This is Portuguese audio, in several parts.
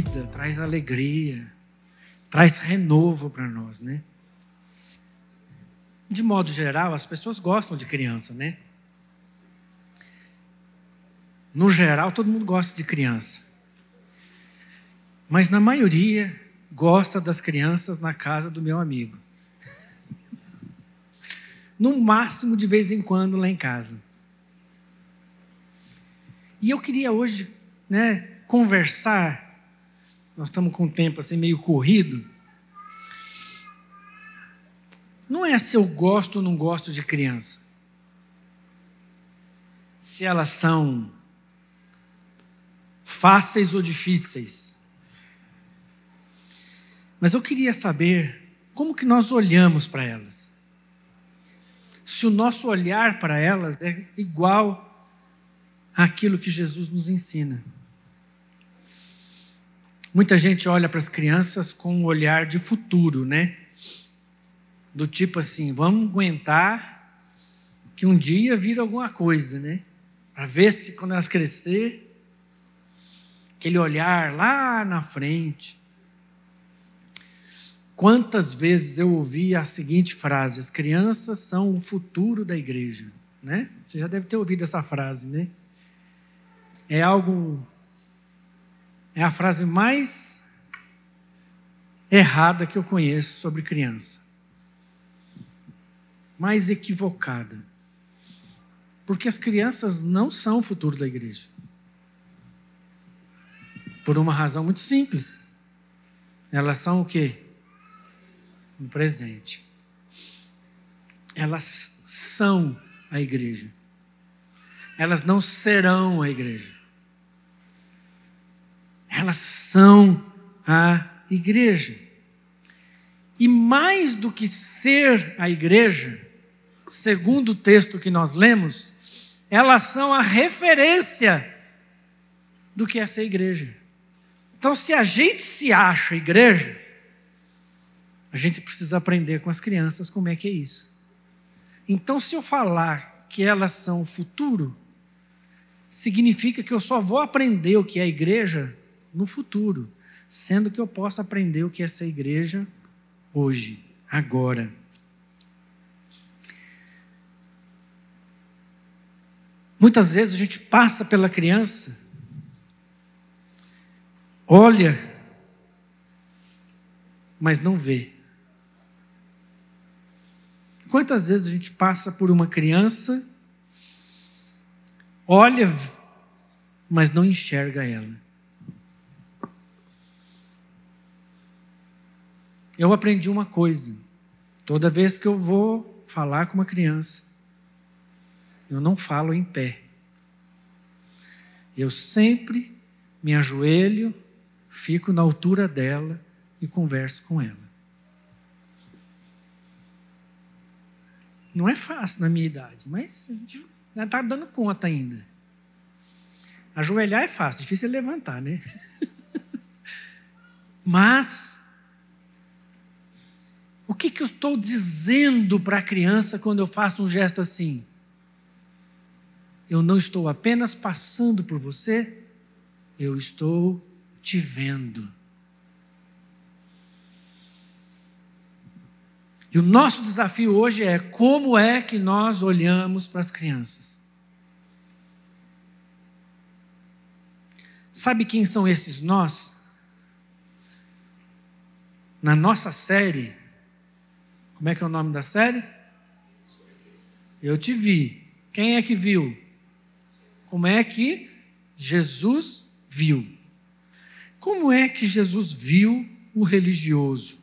vida, traz alegria, traz renovo para nós, né? De modo geral, as pessoas gostam de criança, né? No geral, todo mundo gosta de criança. Mas na maioria, gosta das crianças na casa do meu amigo. No máximo, de vez em quando, lá em casa. E eu queria hoje né, conversar. Nós estamos com o tempo assim meio corrido. Não é se eu gosto ou não gosto de criança. Se elas são fáceis ou difíceis. Mas eu queria saber como que nós olhamos para elas. Se o nosso olhar para elas é igual àquilo que Jesus nos ensina. Muita gente olha para as crianças com um olhar de futuro, né? Do tipo assim, vamos aguentar que um dia vira alguma coisa, né? Para ver se quando elas crescer, aquele olhar lá na frente. Quantas vezes eu ouvi a seguinte frase: as crianças são o futuro da igreja, né? Você já deve ter ouvido essa frase, né? É algo é a frase mais errada que eu conheço sobre criança. Mais equivocada. Porque as crianças não são o futuro da igreja. Por uma razão muito simples. Elas são o quê? No presente. Elas são a igreja. Elas não serão a igreja. Elas são a igreja. E mais do que ser a igreja, segundo o texto que nós lemos, elas são a referência do que é ser igreja. Então, se a gente se acha igreja, a gente precisa aprender com as crianças como é que é isso. Então, se eu falar que elas são o futuro, significa que eu só vou aprender o que é igreja no futuro, sendo que eu posso aprender o que é ser igreja hoje, agora. Muitas vezes a gente passa pela criança olha, mas não vê. Quantas vezes a gente passa por uma criança, olha, mas não enxerga ela? Eu aprendi uma coisa. Toda vez que eu vou falar com uma criança, eu não falo em pé. Eu sempre me ajoelho fico na altura dela e converso com ela. Não é fácil na minha idade, mas a gente já está dando conta ainda. Ajoelhar é fácil, difícil é levantar, né? mas o que, que eu estou dizendo para a criança quando eu faço um gesto assim? Eu não estou apenas passando por você, eu estou te vendo. E o nosso desafio hoje é como é que nós olhamos para as crianças. Sabe quem são esses nós? Na nossa série, como é que é o nome da série? Eu te vi. Quem é que viu? Como é que Jesus viu? Como é que Jesus viu o religioso?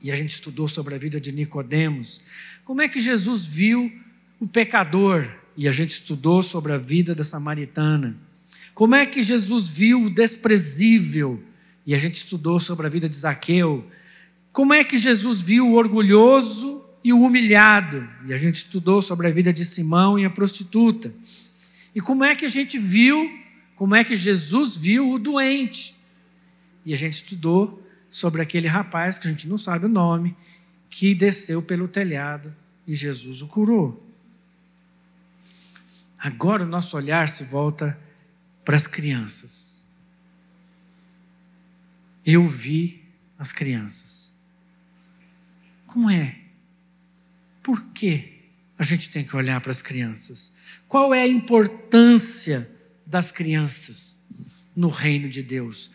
E a gente estudou sobre a vida de Nicodemos. Como é que Jesus viu o pecador? E a gente estudou sobre a vida da samaritana. Como é que Jesus viu o desprezível? E a gente estudou sobre a vida de Zaqueu. Como é que Jesus viu o orgulhoso e o humilhado? E a gente estudou sobre a vida de Simão e a prostituta. E como é que a gente viu como é que Jesus viu o doente. E a gente estudou sobre aquele rapaz, que a gente não sabe o nome, que desceu pelo telhado e Jesus o curou. Agora o nosso olhar se volta para as crianças. eu vi as crianças. Como é? Por que a gente tem que olhar para as crianças? Qual é a importância das crianças no reino de Deus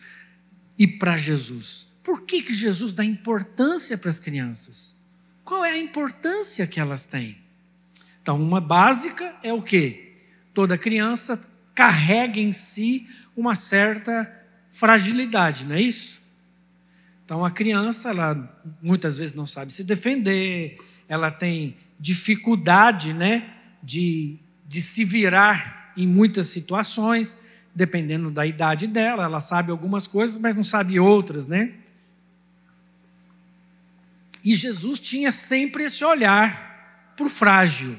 e para Jesus? Por que, que Jesus dá importância para as crianças? Qual é a importância que elas têm? Então, uma básica é o quê? Toda criança carrega em si uma certa fragilidade, não é isso? Então, a criança, ela muitas vezes não sabe se defender, ela tem dificuldade, né, de, de se virar em muitas situações, dependendo da idade dela, ela sabe algumas coisas, mas não sabe outras, né? E Jesus tinha sempre esse olhar para o frágil,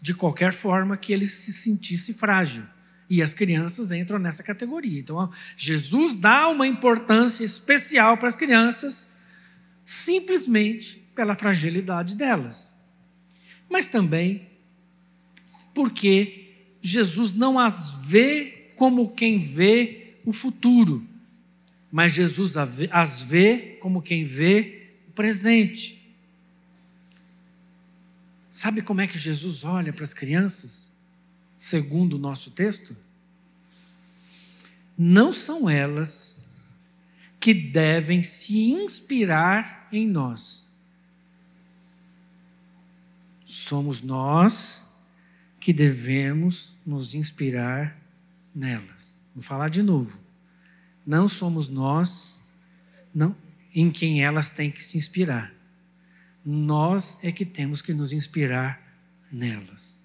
de qualquer forma que ele se sentisse frágil. E as crianças entram nessa categoria. Então, Jesus dá uma importância especial para as crianças, simplesmente pela fragilidade delas. Mas também porque Jesus não as vê como quem vê o futuro, mas Jesus as vê como quem vê presente. Sabe como é que Jesus olha para as crianças, segundo o nosso texto? Não são elas que devem se inspirar em nós. Somos nós que devemos nos inspirar nelas. Vou falar de novo. Não somos nós, não, em quem elas têm que se inspirar. Nós é que temos que nos inspirar nelas.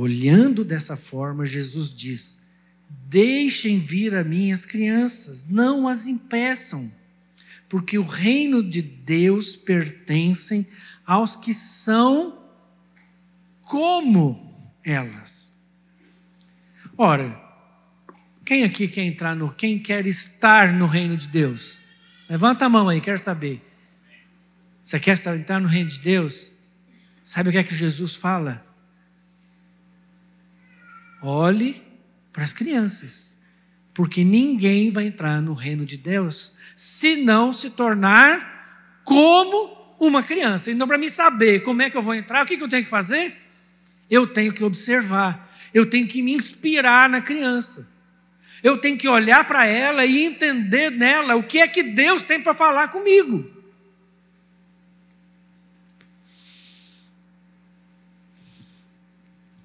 Olhando dessa forma, Jesus diz: Deixem vir a mim as crianças, não as impeçam, porque o reino de Deus pertence aos que são como elas. Ora, quem aqui quer entrar no, quem quer estar no reino de Deus? Levanta a mão aí, quero saber. Você quer entrar no reino de Deus? Sabe o que é que Jesus fala? Olhe para as crianças, porque ninguém vai entrar no reino de Deus se não se tornar como uma criança. Então, para mim saber como é que eu vou entrar, o que, que eu tenho que fazer? Eu tenho que observar, eu tenho que me inspirar na criança. Eu tenho que olhar para ela e entender nela o que é que Deus tem para falar comigo.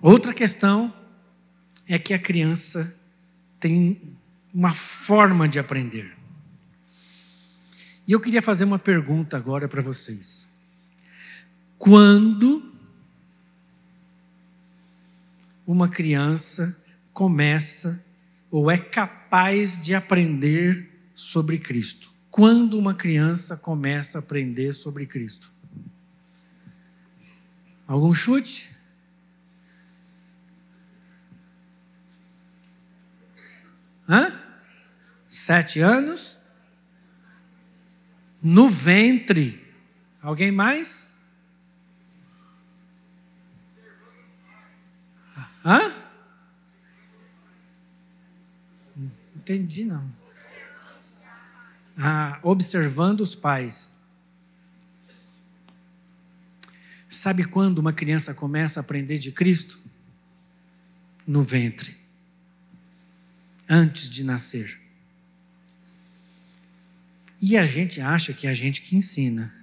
Outra questão é que a criança tem uma forma de aprender. E eu queria fazer uma pergunta agora para vocês. Quando uma criança começa ou é capaz de aprender sobre Cristo? Quando uma criança começa a aprender sobre Cristo? Algum chute? Hã? Sete anos? No ventre. Alguém mais? Hã? entendi, não. Ah, observando os pais. Sabe quando uma criança começa a aprender de Cristo? No ventre. Antes de nascer. E a gente acha que é a gente que ensina.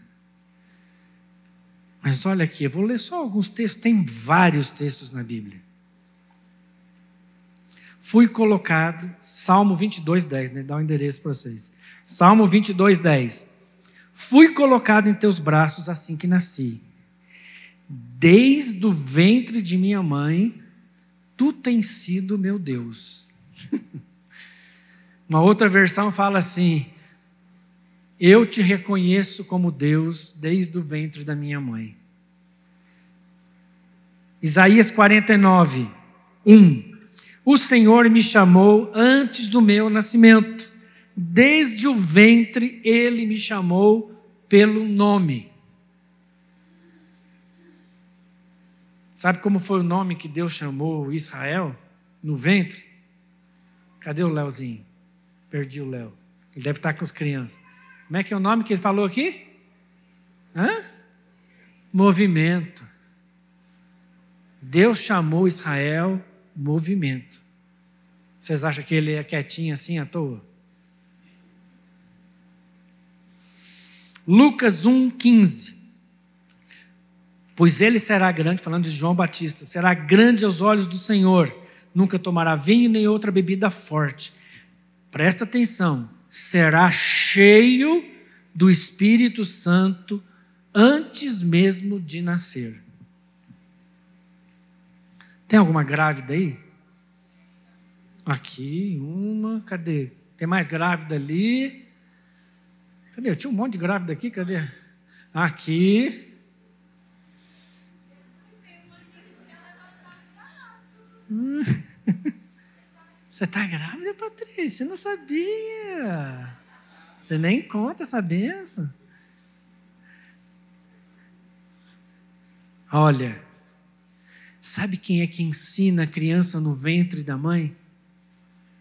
Mas olha aqui, eu vou ler só alguns textos, tem vários textos na Bíblia fui colocado, Salmo 22, 10, né? dá um endereço para vocês. Salmo 22, 10. Fui colocado em teus braços assim que nasci. Desde o ventre de minha mãe, tu tens sido meu Deus. Uma outra versão fala assim: Eu te reconheço como Deus desde o ventre da minha mãe. Isaías 49, 1. O Senhor me chamou antes do meu nascimento. Desde o ventre, Ele me chamou pelo nome. Sabe como foi o nome que Deus chamou Israel no ventre? Cadê o Leozinho? Perdi o Léo. Ele deve estar com as crianças. Como é que é o nome que ele falou aqui? Hã? Movimento. Deus chamou Israel movimento. Vocês acham que ele é quietinho assim à toa? Lucas 1,15. Pois ele será grande, falando de João Batista, será grande aos olhos do Senhor, nunca tomará vinho nem outra bebida forte. Presta atenção, será cheio do Espírito Santo antes mesmo de nascer. Tem alguma grávida aí? Aqui, uma, cadê? Tem mais grávida ali. Cadê? Tinha um monte de grávida aqui, cadê? Aqui. Você está grávida, Patrícia? Eu não sabia. Você nem conta essa benção. Olha, sabe quem é que ensina a criança no ventre da mãe?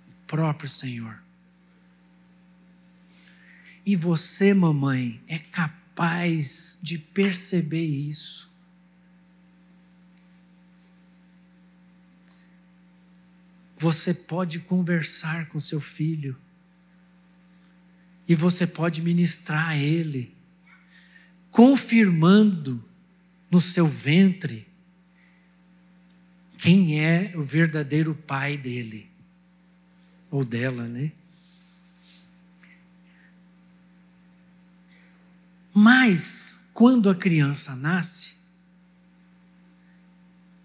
O próprio Senhor. E você, mamãe, é capaz de perceber isso. Você pode conversar com seu filho. E você pode ministrar a ele, confirmando no seu ventre quem é o verdadeiro pai dele ou dela, né? Mas quando a criança nasce,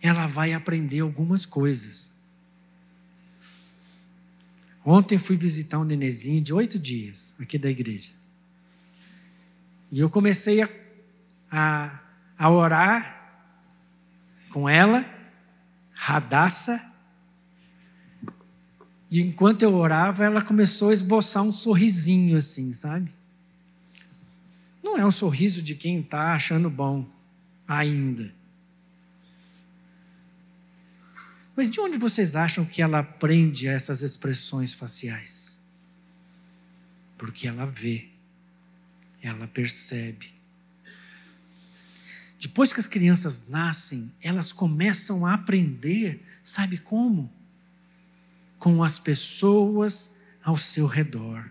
ela vai aprender algumas coisas. Ontem fui visitar um nenezinho de oito dias aqui da igreja. E eu comecei a, a, a orar com ela, Radassa. E enquanto eu orava, ela começou a esboçar um sorrisinho assim, sabe? Não é um sorriso de quem está achando bom ainda. Mas de onde vocês acham que ela aprende essas expressões faciais? Porque ela vê, ela percebe. Depois que as crianças nascem, elas começam a aprender, sabe como? Com as pessoas ao seu redor,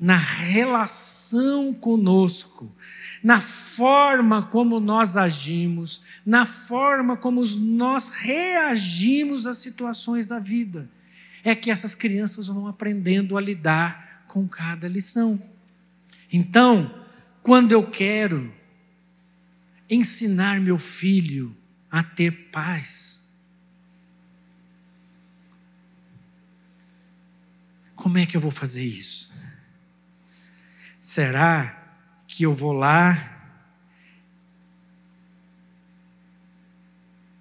na relação conosco, na forma como nós agimos, na forma como nós reagimos às situações da vida. É que essas crianças vão aprendendo a lidar com cada lição. Então, quando eu quero ensinar meu filho a ter paz, como é que eu vou fazer isso? Será que eu vou lá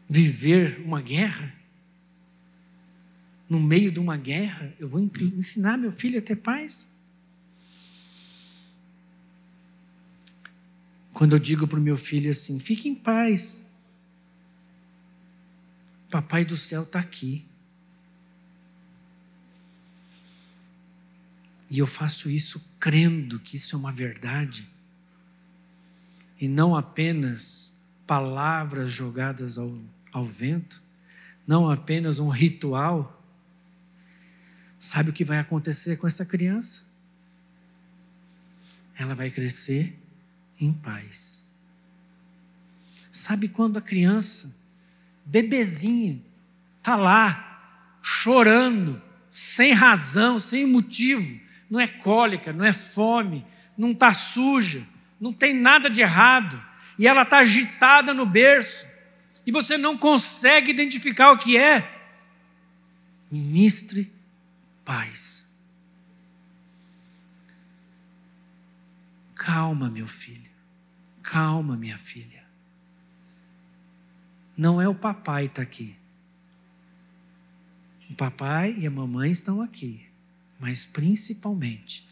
viver uma guerra? No meio de uma guerra, eu vou ensinar meu filho a ter paz? Quando eu digo para o meu filho assim: fique em paz, Papai do céu está aqui. E eu faço isso crendo que isso é uma verdade e não apenas palavras jogadas ao, ao vento, não apenas um ritual. Sabe o que vai acontecer com essa criança? Ela vai crescer em paz. Sabe quando a criança, bebezinha, está lá, chorando, sem razão, sem motivo, não é cólica, não é fome, não está suja, não tem nada de errado, e ela está agitada no berço, e você não consegue identificar o que é, ministre paz. Calma, meu filho, calma, minha filha. Não é o papai que está aqui. O papai e a mamãe estão aqui, mas principalmente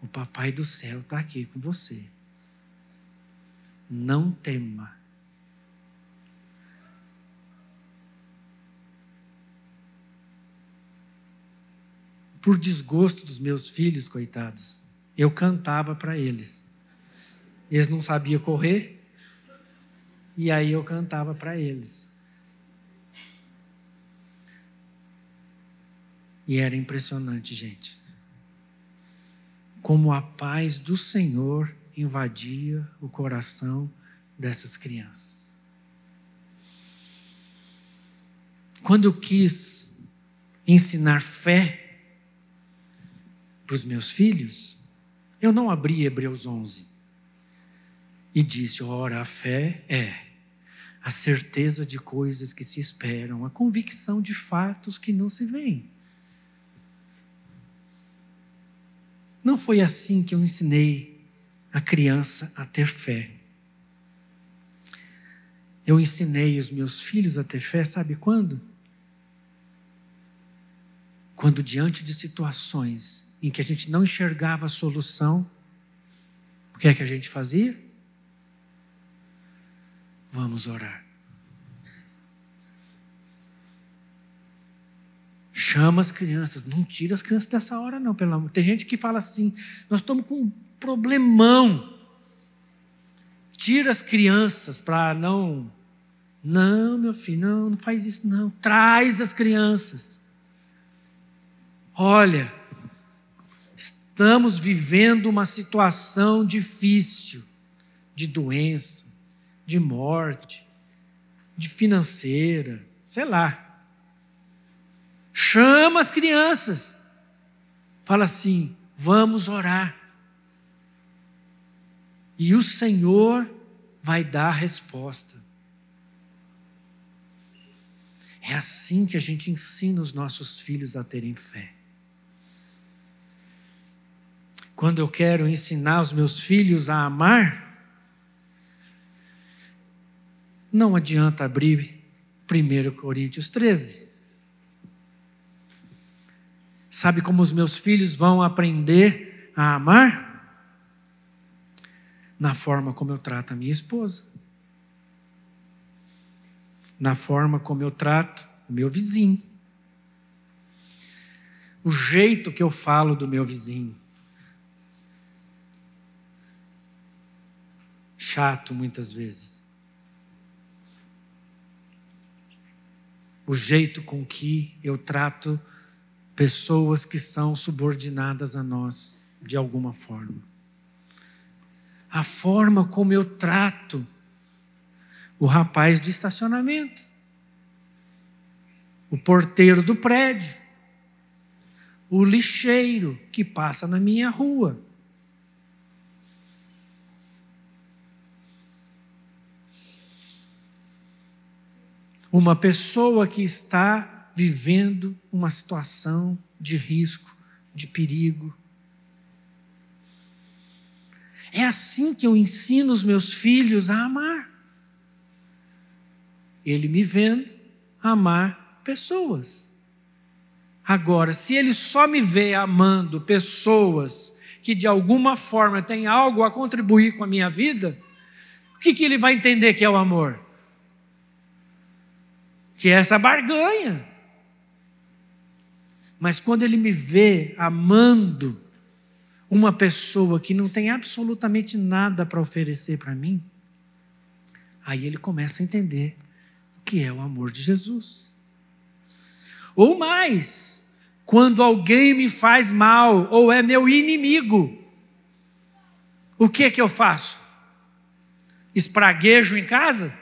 o papai do céu está aqui com você não tema. por desgosto dos meus filhos, coitados, eu cantava para eles. Eles não sabiam correr, e aí eu cantava para eles. E era impressionante, gente. Como a paz do Senhor invadia o coração dessas crianças. Quando eu quis ensinar fé para os meus filhos, eu não abri Hebreus 11 e disse: ora, a fé é a certeza de coisas que se esperam, a convicção de fatos que não se veem. Não foi assim que eu ensinei a criança a ter fé. Eu ensinei os meus filhos a ter fé, sabe quando? Quando, diante de situações em que a gente não enxergava a solução, o que é que a gente fazia? Vamos orar. Chama as crianças, não tira as crianças dessa hora, não, pelo amor. Tem gente que fala assim: nós estamos com um problemão. Tira as crianças para não. Não, meu filho, não, não faz isso, não. Traz as crianças. Olha, estamos vivendo uma situação difícil de doença, de morte, de financeira, sei lá. Chama as crianças. Fala assim: vamos orar. E o Senhor vai dar a resposta. É assim que a gente ensina os nossos filhos a terem fé. Quando eu quero ensinar os meus filhos a amar, não adianta abrir 1 Coríntios 13. Sabe como os meus filhos vão aprender a amar? Na forma como eu trato a minha esposa. Na forma como eu trato o meu vizinho. O jeito que eu falo do meu vizinho. Chato muitas vezes. O jeito com que eu trato pessoas que são subordinadas a nós de alguma forma. A forma como eu trato o rapaz do estacionamento, o porteiro do prédio, o lixeiro que passa na minha rua. Uma pessoa que está vivendo uma situação de risco, de perigo. É assim que eu ensino os meus filhos a amar. Ele me vendo amar pessoas. Agora, se ele só me vê amando pessoas que de alguma forma têm algo a contribuir com a minha vida, o que, que ele vai entender que é o amor? Que é essa barganha. Mas quando ele me vê amando uma pessoa que não tem absolutamente nada para oferecer para mim, aí ele começa a entender o que é o amor de Jesus. Ou mais, quando alguém me faz mal ou é meu inimigo, o que é que eu faço? Espraguejo em casa?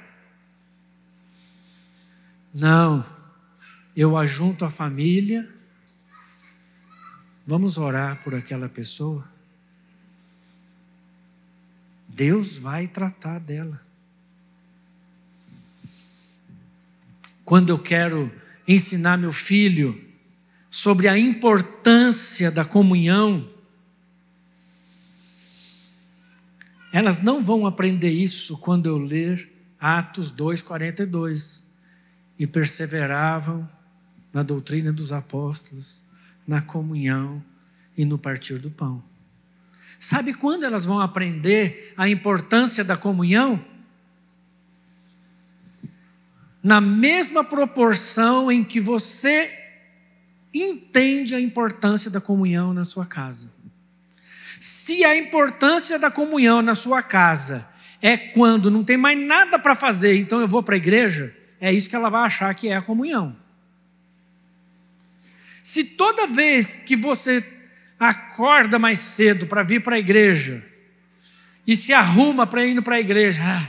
Não, eu ajunto a família Vamos orar por aquela pessoa. Deus vai tratar dela. Quando eu quero ensinar meu filho sobre a importância da comunhão, elas não vão aprender isso quando eu ler Atos 2:42 e perseveravam na doutrina dos apóstolos na comunhão e no partir do pão. Sabe quando elas vão aprender a importância da comunhão? Na mesma proporção em que você entende a importância da comunhão na sua casa. Se a importância da comunhão na sua casa é quando não tem mais nada para fazer, então eu vou para a igreja, é isso que ela vai achar que é a comunhão. Se toda vez que você acorda mais cedo para vir para a igreja e se arruma para ir para a igreja, ah,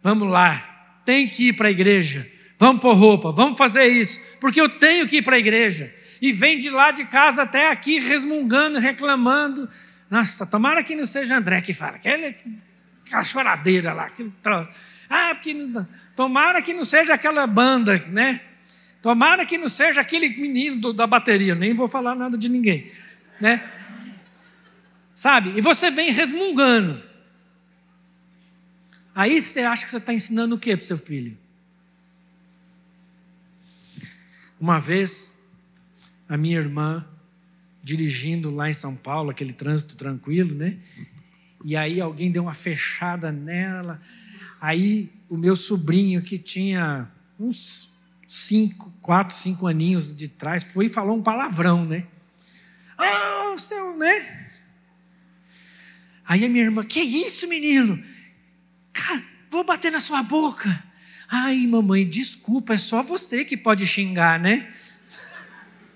vamos lá, tem que ir para a igreja, vamos pôr roupa, vamos fazer isso, porque eu tenho que ir para a igreja. E vem de lá de casa até aqui resmungando, reclamando. Nossa, tomara que não seja André que fala, aquela, aquela choradeira lá, aquele troço. Ah, porque não, tomara que não seja aquela banda, né? Tomara que não seja aquele menino do, da bateria, nem vou falar nada de ninguém, né? Sabe? E você vem resmungando. Aí você acha que você está ensinando o que para seu filho? Uma vez, a minha irmã, dirigindo lá em São Paulo, aquele trânsito tranquilo, né? E aí alguém deu uma fechada nela. Aí o meu sobrinho, que tinha uns cinco, quatro, cinco aninhos de trás, foi e falou um palavrão, né? Ah, oh, seu, né? Aí a minha irmã, que isso, menino? Cara, vou bater na sua boca. Ai, mamãe, desculpa, é só você que pode xingar, né?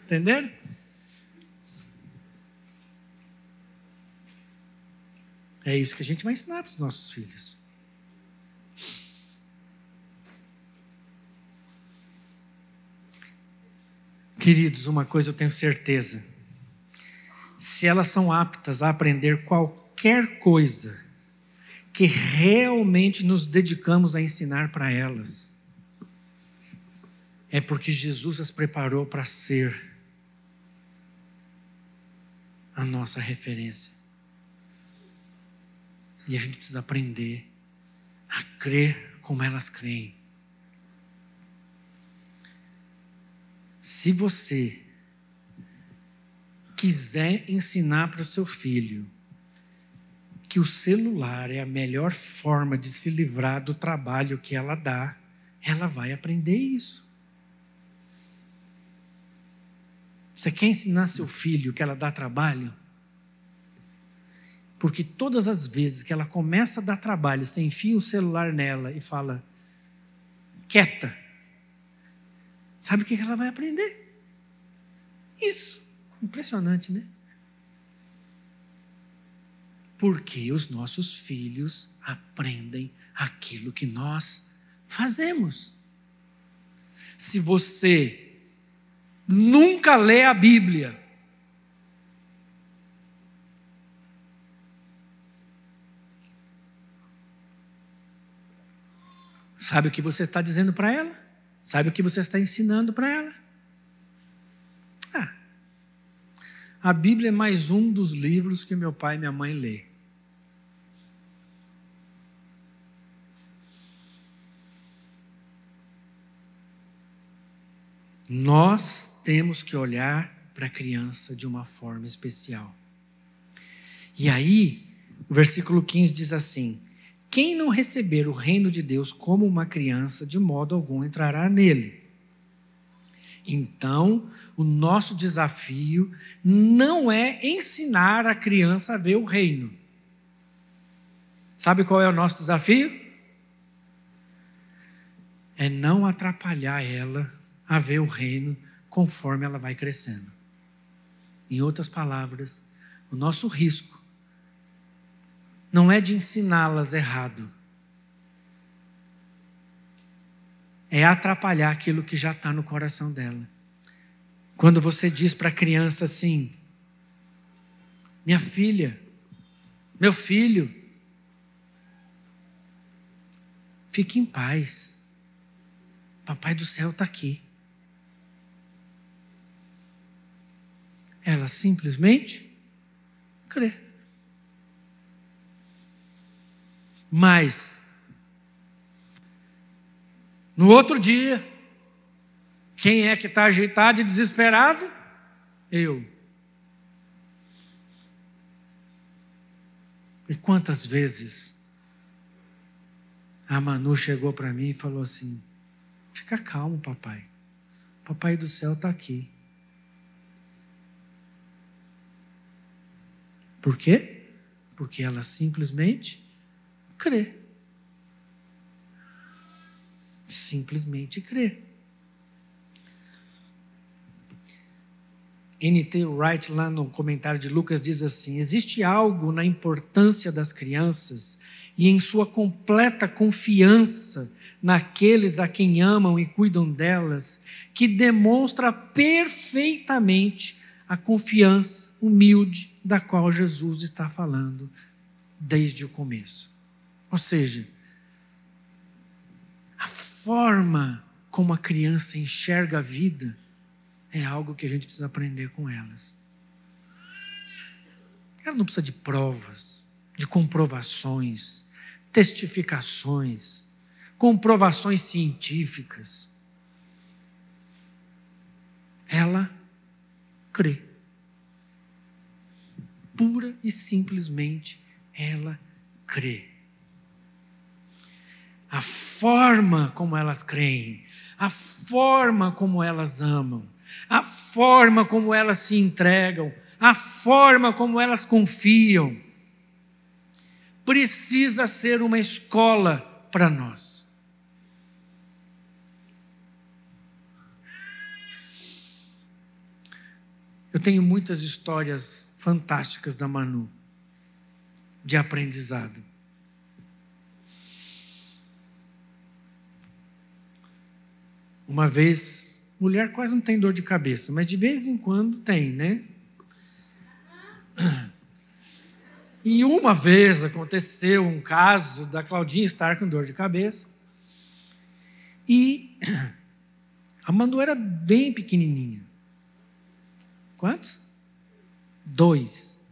Entenderam? É isso que a gente vai ensinar para os nossos filhos. Queridos, uma coisa eu tenho certeza: se elas são aptas a aprender qualquer coisa, que realmente nos dedicamos a ensinar para elas, é porque Jesus as preparou para ser a nossa referência. E a gente precisa aprender a crer como elas creem. Se você quiser ensinar para o seu filho que o celular é a melhor forma de se livrar do trabalho que ela dá, ela vai aprender isso. Você quer ensinar seu filho que ela dá trabalho? Porque todas as vezes que ela começa a dar trabalho, você enfia o celular nela e fala, quieta. Sabe o que ela vai aprender? Isso. Impressionante, né? Porque os nossos filhos aprendem aquilo que nós fazemos. Se você nunca lê a Bíblia, sabe o que você está dizendo para ela? Sabe o que você está ensinando para ela? Ah, a Bíblia é mais um dos livros que meu pai e minha mãe lê. Nós temos que olhar para a criança de uma forma especial. E aí, o versículo 15 diz assim: Quem não receber o reino de Deus como uma criança, de modo algum entrará nele. Então, o nosso desafio não é ensinar a criança a ver o reino. Sabe qual é o nosso desafio? É não atrapalhar ela a ver o reino conforme ela vai crescendo. Em outras palavras, o nosso risco não é de ensiná-las errado, é atrapalhar aquilo que já está no coração dela. Quando você diz para a criança assim: Minha filha, meu filho, fique em paz, Papai do céu está aqui. Ela simplesmente crê. Mas, no outro dia, quem é que está agitado e desesperado? Eu. E quantas vezes a Manu chegou para mim e falou assim: Fica calmo, papai. Papai do céu está aqui. Por quê? Porque ela simplesmente crê. Simplesmente crê. N.T. Wright, lá no comentário de Lucas, diz assim: existe algo na importância das crianças e em sua completa confiança naqueles a quem amam e cuidam delas, que demonstra perfeitamente a confiança humilde da qual Jesus está falando desde o começo. Ou seja, a forma como a criança enxerga a vida é algo que a gente precisa aprender com elas. Ela não precisa de provas, de comprovações, testificações, comprovações científicas. Ela crê. Pura e simplesmente ela crê. A forma como elas creem, a forma como elas amam, a forma como elas se entregam, a forma como elas confiam, precisa ser uma escola para nós. Eu tenho muitas histórias fantásticas da Manu, de aprendizado. Uma vez Mulher quase não tem dor de cabeça, mas de vez em quando tem, né? E uma vez aconteceu um caso da Claudinha estar com dor de cabeça. E a Manu era bem pequenininha. Quantos? Dois.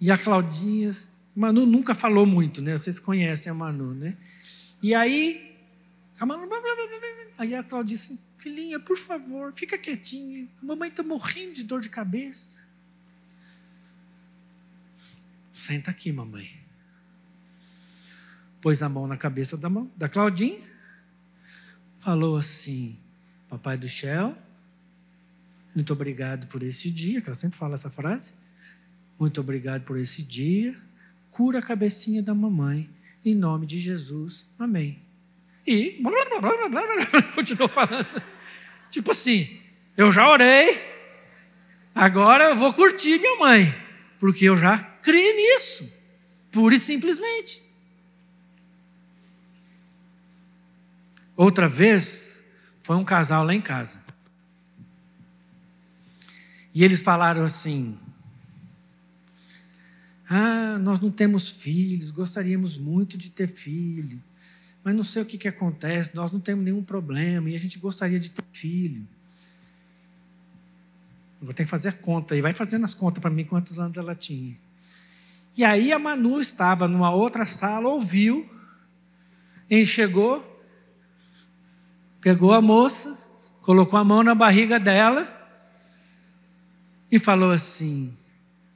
E a Claudinha, Manu nunca falou muito, né? Vocês conhecem a Manu, né? E aí Aí a Cláudia disse: Filhinha, por favor, fica quietinha. A mamãe está morrendo de dor de cabeça. Senta aqui, mamãe. Pôs a mão na cabeça da, mão, da Claudinha. Falou assim: Papai do céu, muito obrigado por esse dia, que ela sempre fala essa frase. Muito obrigado por esse dia. Cura a cabecinha da mamãe. Em nome de Jesus. Amém. E continuou falando. Tipo assim, eu já orei, agora eu vou curtir minha mãe, porque eu já criei nisso, pura e simplesmente. Outra vez, foi um casal lá em casa. E eles falaram assim: Ah, nós não temos filhos, gostaríamos muito de ter filho mas não sei o que, que acontece, nós não temos nenhum problema e a gente gostaria de ter filho. Eu vou ter que fazer conta e vai fazendo as contas para mim quantos anos ela tinha. E aí a Manu estava numa outra sala, ouviu, e chegou, pegou a moça, colocou a mão na barriga dela e falou assim: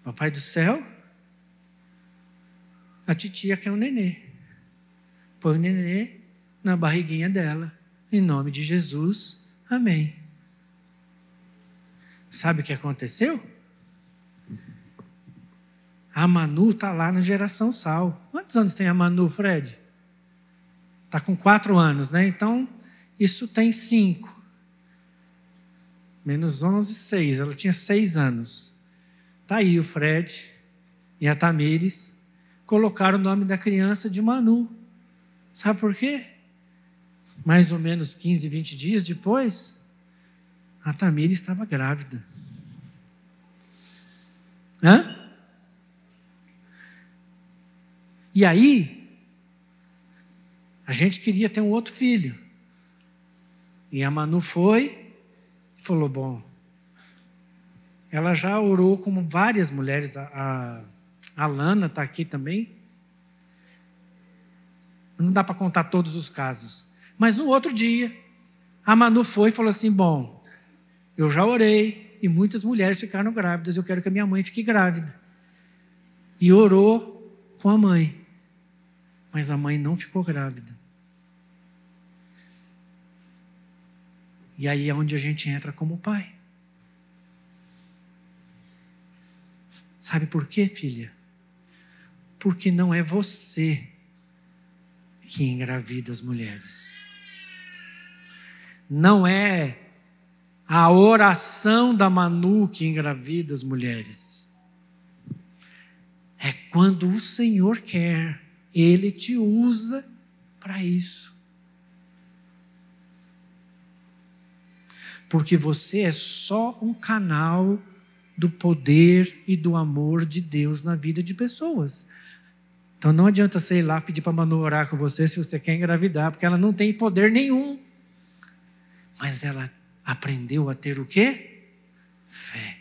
Papai do céu, a titia quer um nenê põe o nenê na barriguinha dela. Em nome de Jesus, amém. Sabe o que aconteceu? A Manu está lá na geração sal. Quantos anos tem a Manu, Fred? Está com quatro anos, né? Então, isso tem cinco. Menos onze, seis. Ela tinha seis anos. Está aí o Fred e a Tamires. Colocaram o nome da criança de Manu. Sabe por quê? Mais ou menos 15, 20 dias depois, a Tamira estava grávida. Hã? E aí, a gente queria ter um outro filho. E a Manu foi e falou: Bom, ela já orou com várias mulheres, a, a, a Lana está aqui também. Não dá para contar todos os casos. Mas no outro dia, a Manu foi e falou assim: Bom, eu já orei e muitas mulheres ficaram grávidas, eu quero que a minha mãe fique grávida. E orou com a mãe. Mas a mãe não ficou grávida. E aí é onde a gente entra como pai. Sabe por quê, filha? Porque não é você que engravida as mulheres. Não é a oração da Manu que engravida as mulheres. É quando o Senhor quer, Ele te usa para isso. Porque você é só um canal do poder e do amor de Deus na vida de pessoas. Então não adianta você ir lá pedir para Manu orar com você se você quer engravidar, porque ela não tem poder nenhum. Mas ela aprendeu a ter o quê? Fé.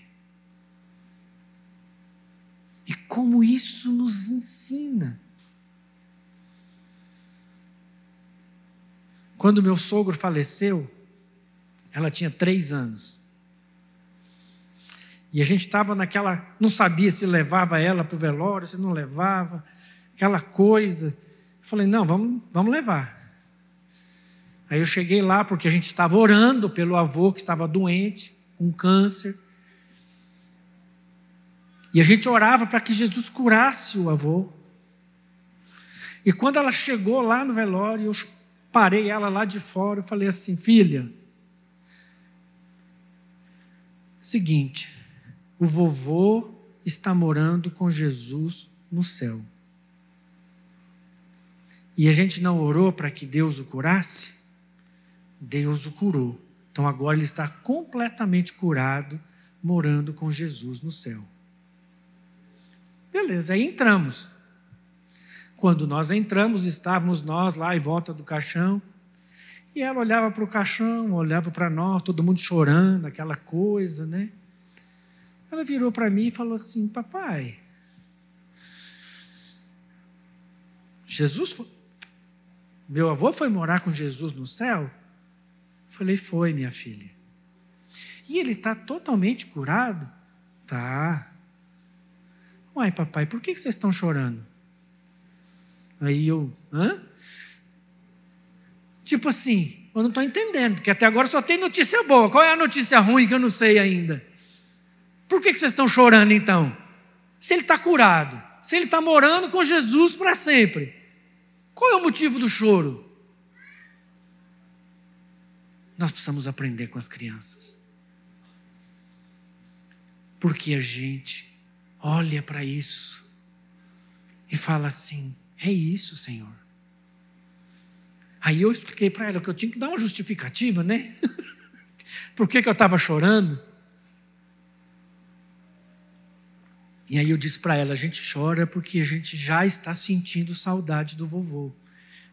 E como isso nos ensina. Quando meu sogro faleceu, ela tinha três anos. E a gente estava naquela. Não sabia se levava ela para o velório, se não levava aquela coisa. Eu falei, não, vamos, vamos levar. Aí eu cheguei lá porque a gente estava orando pelo avô que estava doente, com câncer. E a gente orava para que Jesus curasse o avô. E quando ela chegou lá no velório, eu parei ela lá de fora, eu falei assim: "Filha, seguinte, o vovô está morando com Jesus no céu e a gente não orou para que Deus o curasse, Deus o curou. Então agora ele está completamente curado, morando com Jesus no céu. Beleza, aí entramos. Quando nós entramos, estávamos nós lá em volta do caixão, e ela olhava para o caixão, olhava para nós, todo mundo chorando, aquela coisa, né? Ela virou para mim e falou assim: Papai, Jesus foi meu avô foi morar com Jesus no céu? Falei, foi, minha filha. E ele está totalmente curado? Tá. Uai, papai, por que vocês estão chorando? Aí eu, hã? Tipo assim, eu não estou entendendo, porque até agora só tem notícia boa. Qual é a notícia ruim que eu não sei ainda? Por que vocês estão chorando então? Se ele está curado, se ele está morando com Jesus para sempre. Qual é o motivo do choro? Nós precisamos aprender com as crianças. Porque a gente olha para isso e fala assim: é isso, Senhor. Aí eu expliquei para ela que eu tinha que dar uma justificativa, né? Por que, que eu estava chorando? E aí eu disse para ela: a gente chora porque a gente já está sentindo saudade do vovô.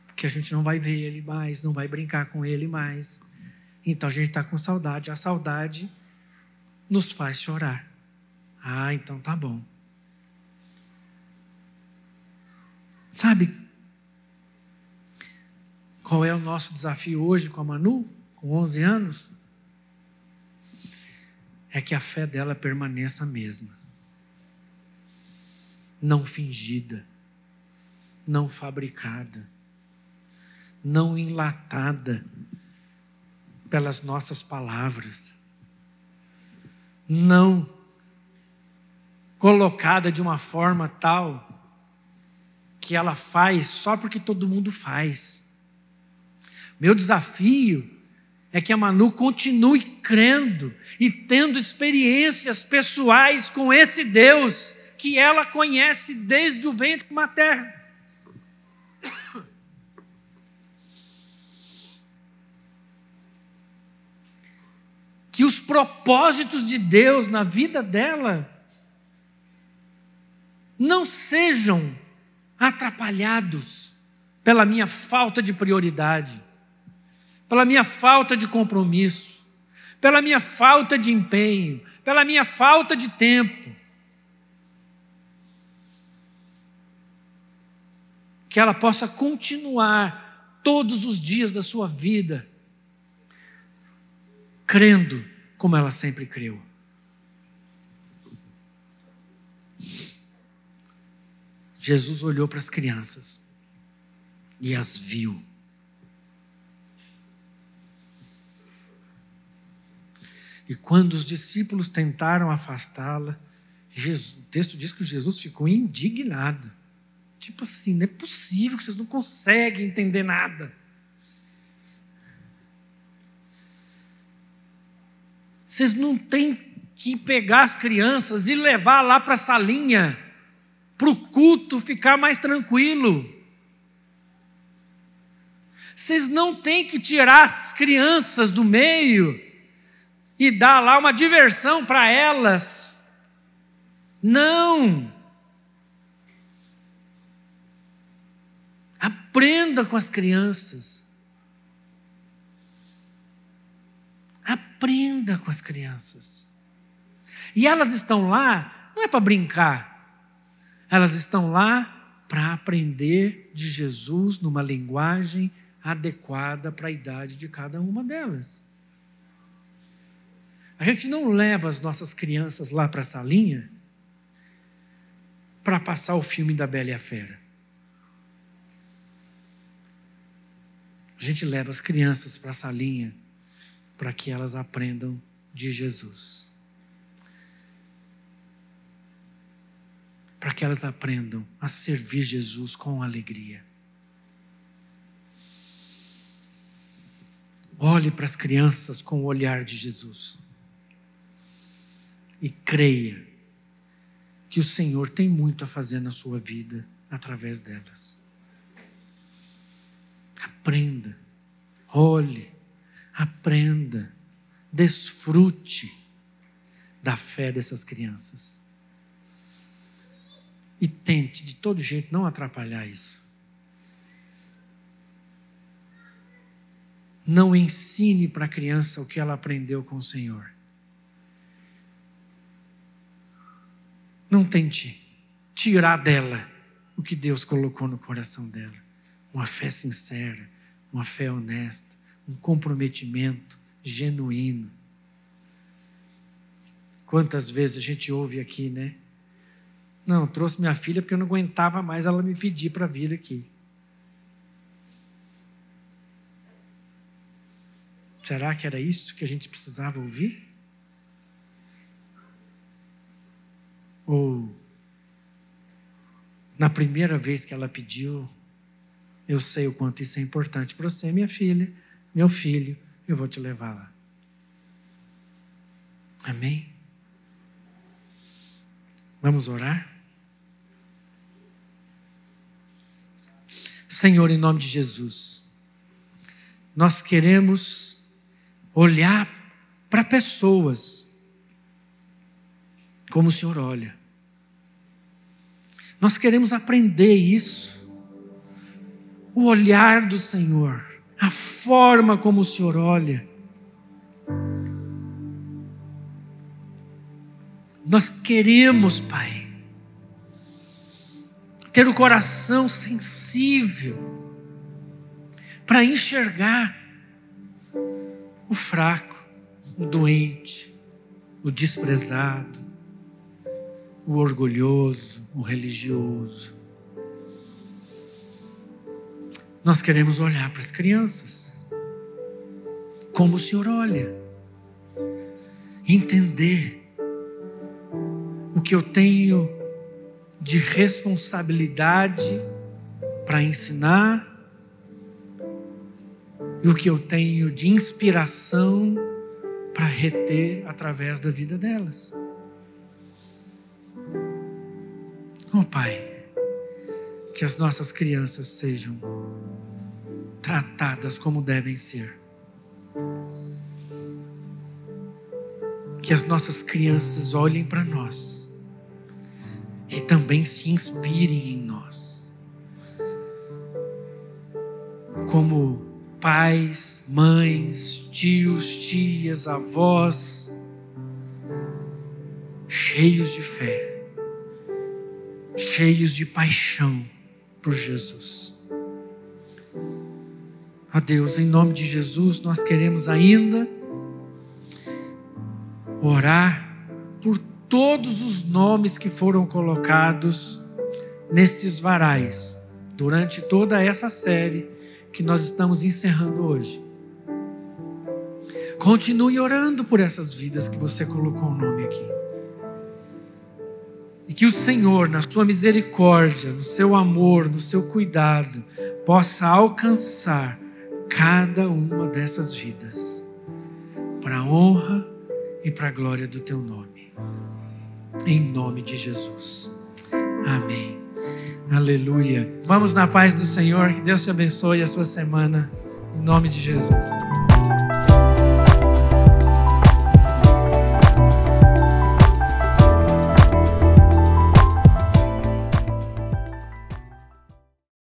Porque a gente não vai ver ele mais, não vai brincar com ele mais. Então a gente está com saudade. A saudade nos faz chorar. Ah, então tá bom. Sabe qual é o nosso desafio hoje com a Manu, com 11 anos? É que a fé dela permaneça a mesma não fingida, não fabricada, não enlatada pelas nossas palavras, não colocada de uma forma tal que ela faz só porque todo mundo faz. Meu desafio é que a Manu continue crendo e tendo experiências pessoais com esse Deus que ela conhece desde o ventre materno. Que os propósitos de Deus na vida dela não sejam atrapalhados pela minha falta de prioridade, pela minha falta de compromisso, pela minha falta de empenho, pela minha falta de tempo. Que ela possa continuar todos os dias da sua vida crendo como ela sempre creu. Jesus olhou para as crianças e as viu. E quando os discípulos tentaram afastá-la, o texto diz que Jesus ficou indignado. Tipo assim, não é possível que vocês não conseguem entender nada. Vocês não têm que pegar as crianças e levar lá para a salinha, para o culto ficar mais tranquilo. Vocês não têm que tirar as crianças do meio e dar lá uma diversão para elas. Não! Aprenda com as crianças. Aprenda com as crianças. E elas estão lá, não é para brincar, elas estão lá para aprender de Jesus numa linguagem adequada para a idade de cada uma delas. A gente não leva as nossas crianças lá para a salinha para passar o filme da Bela e a Fera. A gente leva as crianças para a salinha para que elas aprendam de Jesus. Para que elas aprendam a servir Jesus com alegria. Olhe para as crianças com o olhar de Jesus. E creia que o Senhor tem muito a fazer na sua vida através delas. Aprenda, olhe, aprenda, desfrute da fé dessas crianças. E tente de todo jeito não atrapalhar isso. Não ensine para a criança o que ela aprendeu com o Senhor. Não tente tirar dela o que Deus colocou no coração dela. Uma fé sincera, uma fé honesta, um comprometimento genuíno. Quantas vezes a gente ouve aqui, né? Não, trouxe minha filha porque eu não aguentava mais ela me pedir para vir aqui. Será que era isso que a gente precisava ouvir? Ou na primeira vez que ela pediu, eu sei o quanto isso é importante para você, minha filha, meu filho, eu vou te levar lá. Amém? Vamos orar? Senhor, em nome de Jesus, nós queremos olhar para pessoas como o Senhor olha. Nós queremos aprender isso. O olhar do Senhor, a forma como o Senhor olha. Nós queremos, Pai, ter o coração sensível para enxergar o fraco, o doente, o desprezado, o orgulhoso, o religioso. Nós queremos olhar para as crianças, como o Senhor olha, entender o que eu tenho de responsabilidade para ensinar e o que eu tenho de inspiração para reter através da vida delas. Oh Pai, que as nossas crianças sejam tratadas como devem ser. Que as nossas crianças olhem para nós e também se inspirem em nós. Como pais, mães, tios, tias, avós, cheios de fé cheios de paixão por Jesus. A Deus, em nome de Jesus, nós queremos ainda orar por todos os nomes que foram colocados nestes varais durante toda essa série que nós estamos encerrando hoje. Continue orando por essas vidas que você colocou o nome aqui. que o Senhor, na sua misericórdia, no seu amor, no seu cuidado, possa alcançar cada uma dessas vidas, para a honra e para a glória do teu nome. Em nome de Jesus. Amém. Aleluia. Vamos na paz do Senhor. Que Deus te abençoe a sua semana. Em nome de Jesus.